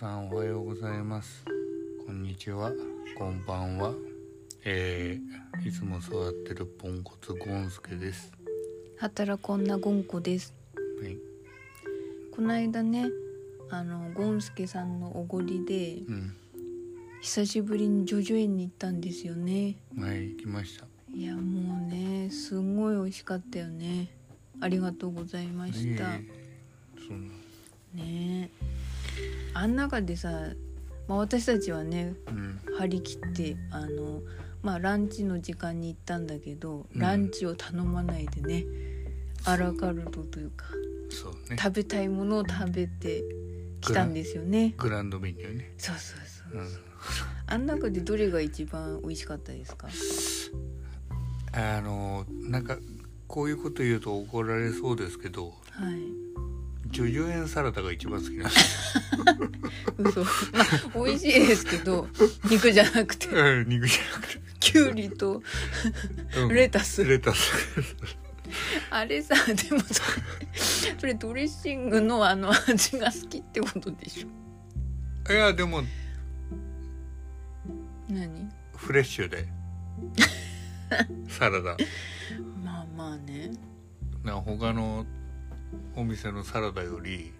さんおはようございます。こんにちは。こんばんは。えー、いつも座ってるポンコツゴンスケです。働こんなゴンコです。はい。この間ねあのゴンスケさんのおごりでうん。久しぶりにジョジョ園に行ったんですよね。はい行きました。いやもうねすごい美味しかったよね。ありがとうございました。いえいえそんな。ねあん中でさ、まあ、私たちはねうん。張り切ってあのまあランチの時間に行ったんだけど、うん。ランチを頼まないでねアラカルトというかそうね。食べたいものを食べてきたんですよね。グランドメニューね。そうそうそう。うん。あん中でどれが一番美味しかったですか？あのなんかこういうこと言うと怒られそうですけどはいジョジョ園サラダが一番好きなんです嘘。まあ美味しいですけど肉じゃなくて。うん肉じゃなくて。きゅうりとうん。レタス。レタス。あれさでもそれそれドレッシングのあの味が好きってことでしょ。いやでも何？フレッシュで。サラダ。まあまあね。な他のお店のサラダより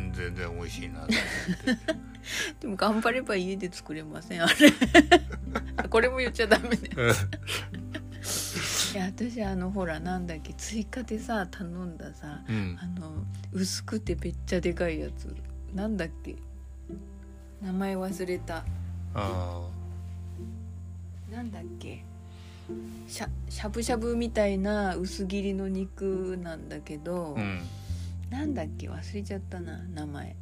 ん全然美味しいな でも頑張れば家で作れませんあれ。これも言っちゃダメね。いや私あのほらなんだっけ追加でさ頼んださうん。あの薄くてめっちゃでかいやつ。なんだっけ？名前忘れた。あなんだっけ？しゃしゃぶしゃぶみたいな薄切りの肉なんだけど、あうん。なんだっけ？忘れちゃったな名前。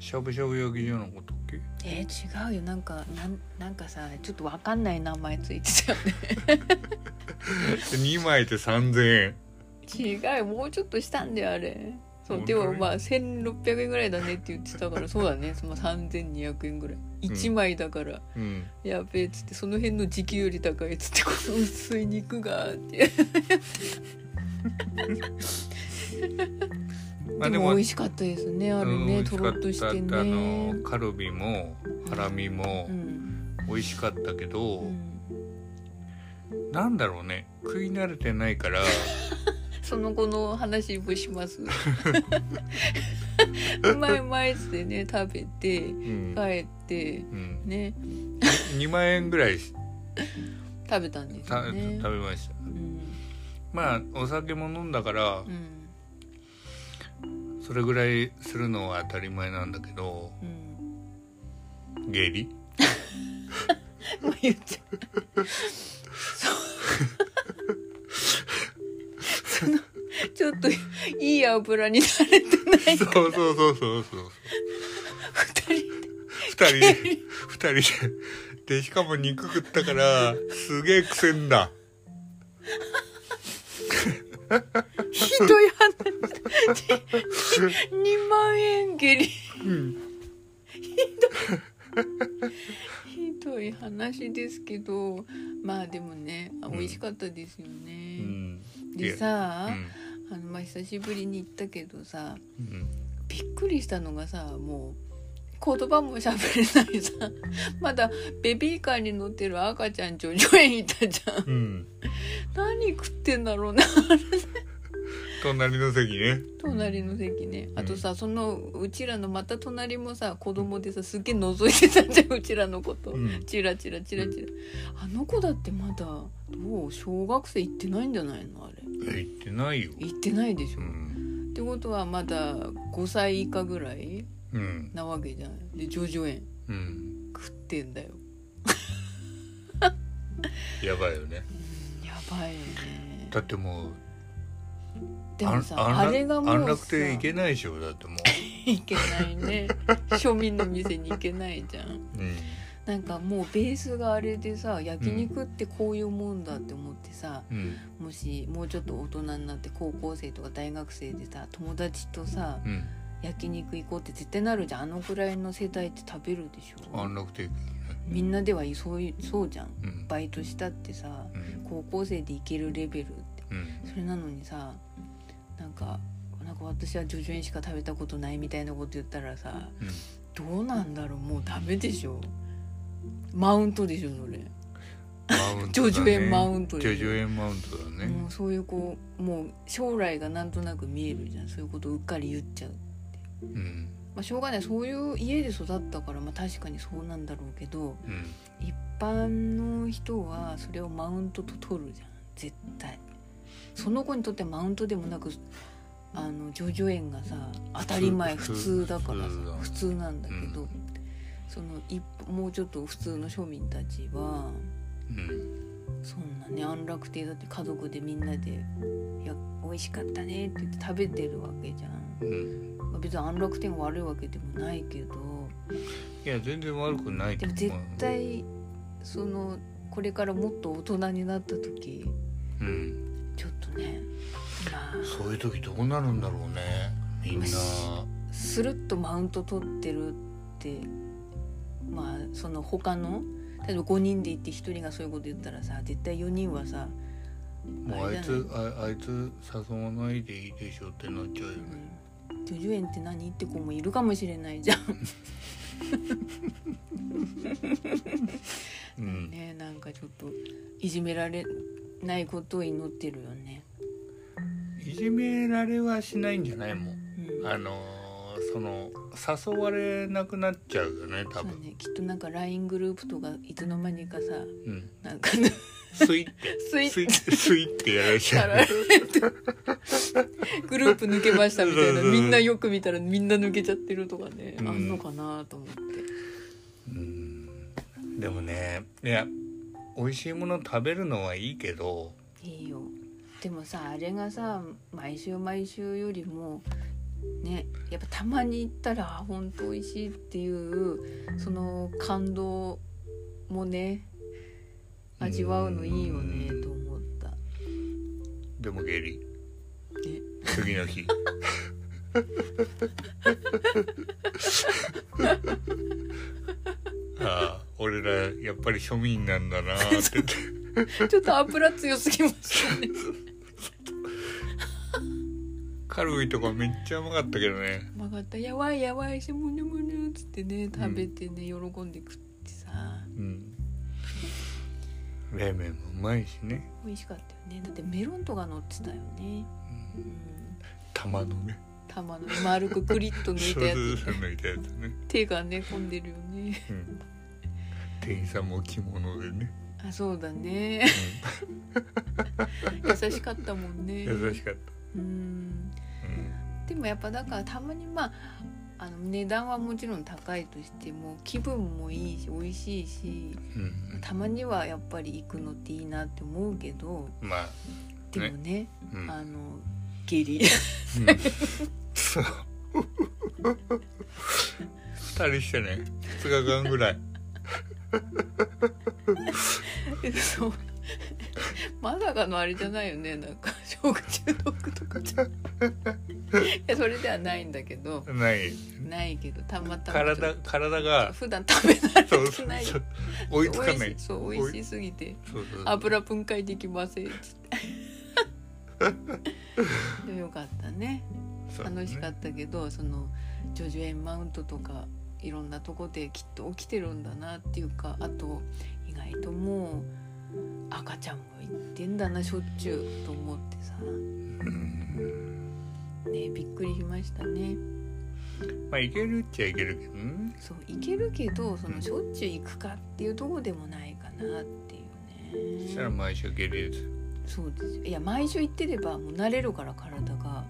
しゃぶしゃぶ焼き場のことっけ？えー、違うよ。なんかなんなんかさちょっとわかんない名前ついてたよ 2枚で3000円。ね違うもうちょっとしたんだよあれ。そうでもまあ1600円ぐらいだねって言ってたからそうだね。その3200円ぐらい1枚だから、うん。やべえっつってその辺の時給より高いっつってこの薄い肉がって。まあでも美味しかったですねあれうん美ねとろっとしてた。あねのカルビもハラミもうん。美味しかったけど、うん。なんだろうね。食い慣れてないから。その後の話もします うまいうまいっつってね食べてうん、帰ってうん、ね。2万円ぐらい食べたんですたよね。食べました。うん。まあお酒も飲んだからうん。それぐらいするのは当たり前なんだけどうん。下痢？もう言っちゃうそう ちょっといい油に慣れてない。そうそうそうそう。そうそう二人。二人。で二人で。でしかも肉食ったからすげえ癖んだ。ひどい話2万円蹴り。うんひどい話ですけど。まあでもね美味しかったですようね、ん。でさ、うんあのまあ久しぶりに行ったけどさうん。びっくりしたのがさもう言葉も喋れないさ。まだベビーカーに乗ってる赤ちゃんジョジョ園いたじゃん。うん。何食ってんだろうな隣の席ね。隣の席ね。うん。あとさ、そのうちらのまた隣もさ子供でさすっげえ覗いてたじゃん うちらのこと、うん。チラチラチラチラ。あの子だってまだどう小学生行ってないんじゃないの？あれ。え言ってないよ。行ってないでしょ、うっんてことはまだ5歳以下ぐらいうん。なわけじゃん。でジョジョ園。うん。食ってんだよ。やばいよね。やばいよね。だってもうでもさあれがもうさ安楽亭行けないでしょだってもいけないね。庶民の店に行けないじゃん。う、うん、なんかもうベースがあれでさ焼肉ってこういうもんだって思ってさ、うん。もしもうちょっと大人になって高校生とか大学生でさ友達とさうん。焼肉行こうって絶対なるじゃん。あのくらいの世代って食べるでしょ。安楽亭みんなではいそういそうじゃん。うん。バイトしたってさうん。高校生で行けるレベルって。うん。それなのにさなんかなんか私はジョジョ園しか食べたことないみたいなこと言ったらさどうなんだろうもうダメでしょ。マウントでしょそれ。叙々苑マウントで叙々苑マウントだね。もうそういうこうもう将来がなんとなく見えるじゃん。そういうことうっかり言っちゃう、うん。まあ、しょうがない。そういう家で育ったから、まあ、確かにそうなんだろうけどうん。一般の人はそれをマウントと取るじゃん。絶対その子にとってはマウントでもなくあの叙々苑がさ当たり前普普通通だからさ普通なんだけど、うん。その一もうちょっと普通の庶民たちはうん。そんなね安楽亭だって家族でみんなで「いや美味しかったね」って言って食べてるわけじゃん、うん。まあ別に安楽亭が悪いわけでもないけどいや全然悪くないでも絶対そのこれからもっと大人になった時うんちょっとねまあそういう時どうなるんだろうね。みんな。スルッとマウント取ってるってまあその他の例えば5人で行って1人がそういうこと言ったらさ絶対4人はさもうあい？つああいつ誘わないでいいでしょってなっちゃうよね。うん。叙々苑って何？って子もいるかもしれないじゃん。うん。ねなんかちょっといじめられないことを祈ってるよね。いじめられはしないんじゃないもん。うん、あのーその誘われなくなっちゃうよね多分。ね。きっとなんか LINE グループとかいつの間にかさうん。なんかねスイってスイッ スイスイってやられちゃう。グループ抜けましたみたいな。みんなよく見たらみんな抜けちゃってるとかね、うん。あんのかなと思って。うん。でもねいや美味しいもの食べるのはいいけどいいよ。でもさあれがさ毎週毎週よりもねやっぱたまに行ったらあ本当美味しいっていうその感動もね味わうのいいよねと思った。でも下痢。ね次の日。ああ俺らやっぱり庶民なんだなーって。ちょっと油強すぎますよね。カルビとかめっちゃうまかったけどね。曲がった「やばいやばい。しむにゅむにゅ」っつってね食べてね、喜んで食ってさ。うん。冷麺もうまいしね、美味しかったよね。だってメロンとか乗ってたよね、うん。うん、玉のね。玉の丸くクリッと抜いたやつね、手がね込んでるよね。うん、店員さんも着物でね、あそうだね。優しかったもんね。優しかった、うん。うん。でもやっぱだからたまにまああの値段はもちろん高いとしても気分もいいし美味しいしうん。たまにはやっぱり行くのっていいなって思うけどまあでもねうん。あの下痢。うん。そう。二人してね。2日間ぐらいそうまさかのあれじゃないよね。なんか食中毒とかじゃ。いやそれではないんだけど。ない。ないけどたまたま体体が。普段食べ慣れそうそうてないそう。追いつかない。そう美味しすぎて。油分解できません。っつって。よかったね。楽しかったけどそのジョジョエンマウントとかいろんなとこできっと起きてるんだなっていうかあと意外ともう赤ちゃんも言ってんだなしょっちゅうと思ってさ。うん。ねびっくりしましたね。まあいけるっちゃいけるけどね。そう行けるけどそのしょっちゅう行くかっていうとこでもないかなっていうそしたらね毎週下痢ですよそうですよ。いや毎週行ってればもう慣れるから体が。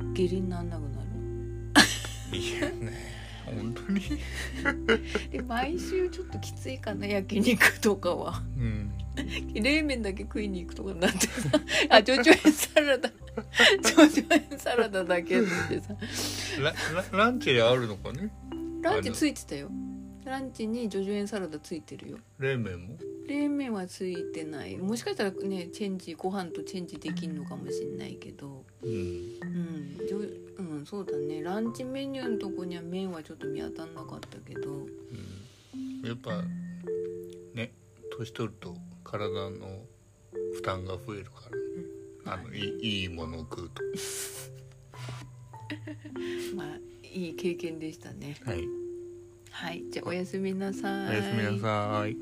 う下痢になんなくなる。ん いやね本当に？で毎週ちょっときついかな焼肉とかは。うん。冷麺だけ食いに行くとかになってさ。あジョジョ園サラダ。ジョジョ園サラダだけってさ。ランチであるのかね？ランチついてたよ。ランチにジョジョ園サラダついてるよ。冷麺も？冷麺はついてない。もしかしたらねチェンジご飯とチェンジできんのかもしんないけど。うん。うんジョうんそうだね。ランチメニューのとこには麺はちょっと見当たんなかったけど。うん。やっぱね年取ると体の負担が増えるから、あのいいいいものを食うと。まあいい経験でしたね。はい。はい。じゃあおやすみなさい。おやすみなさい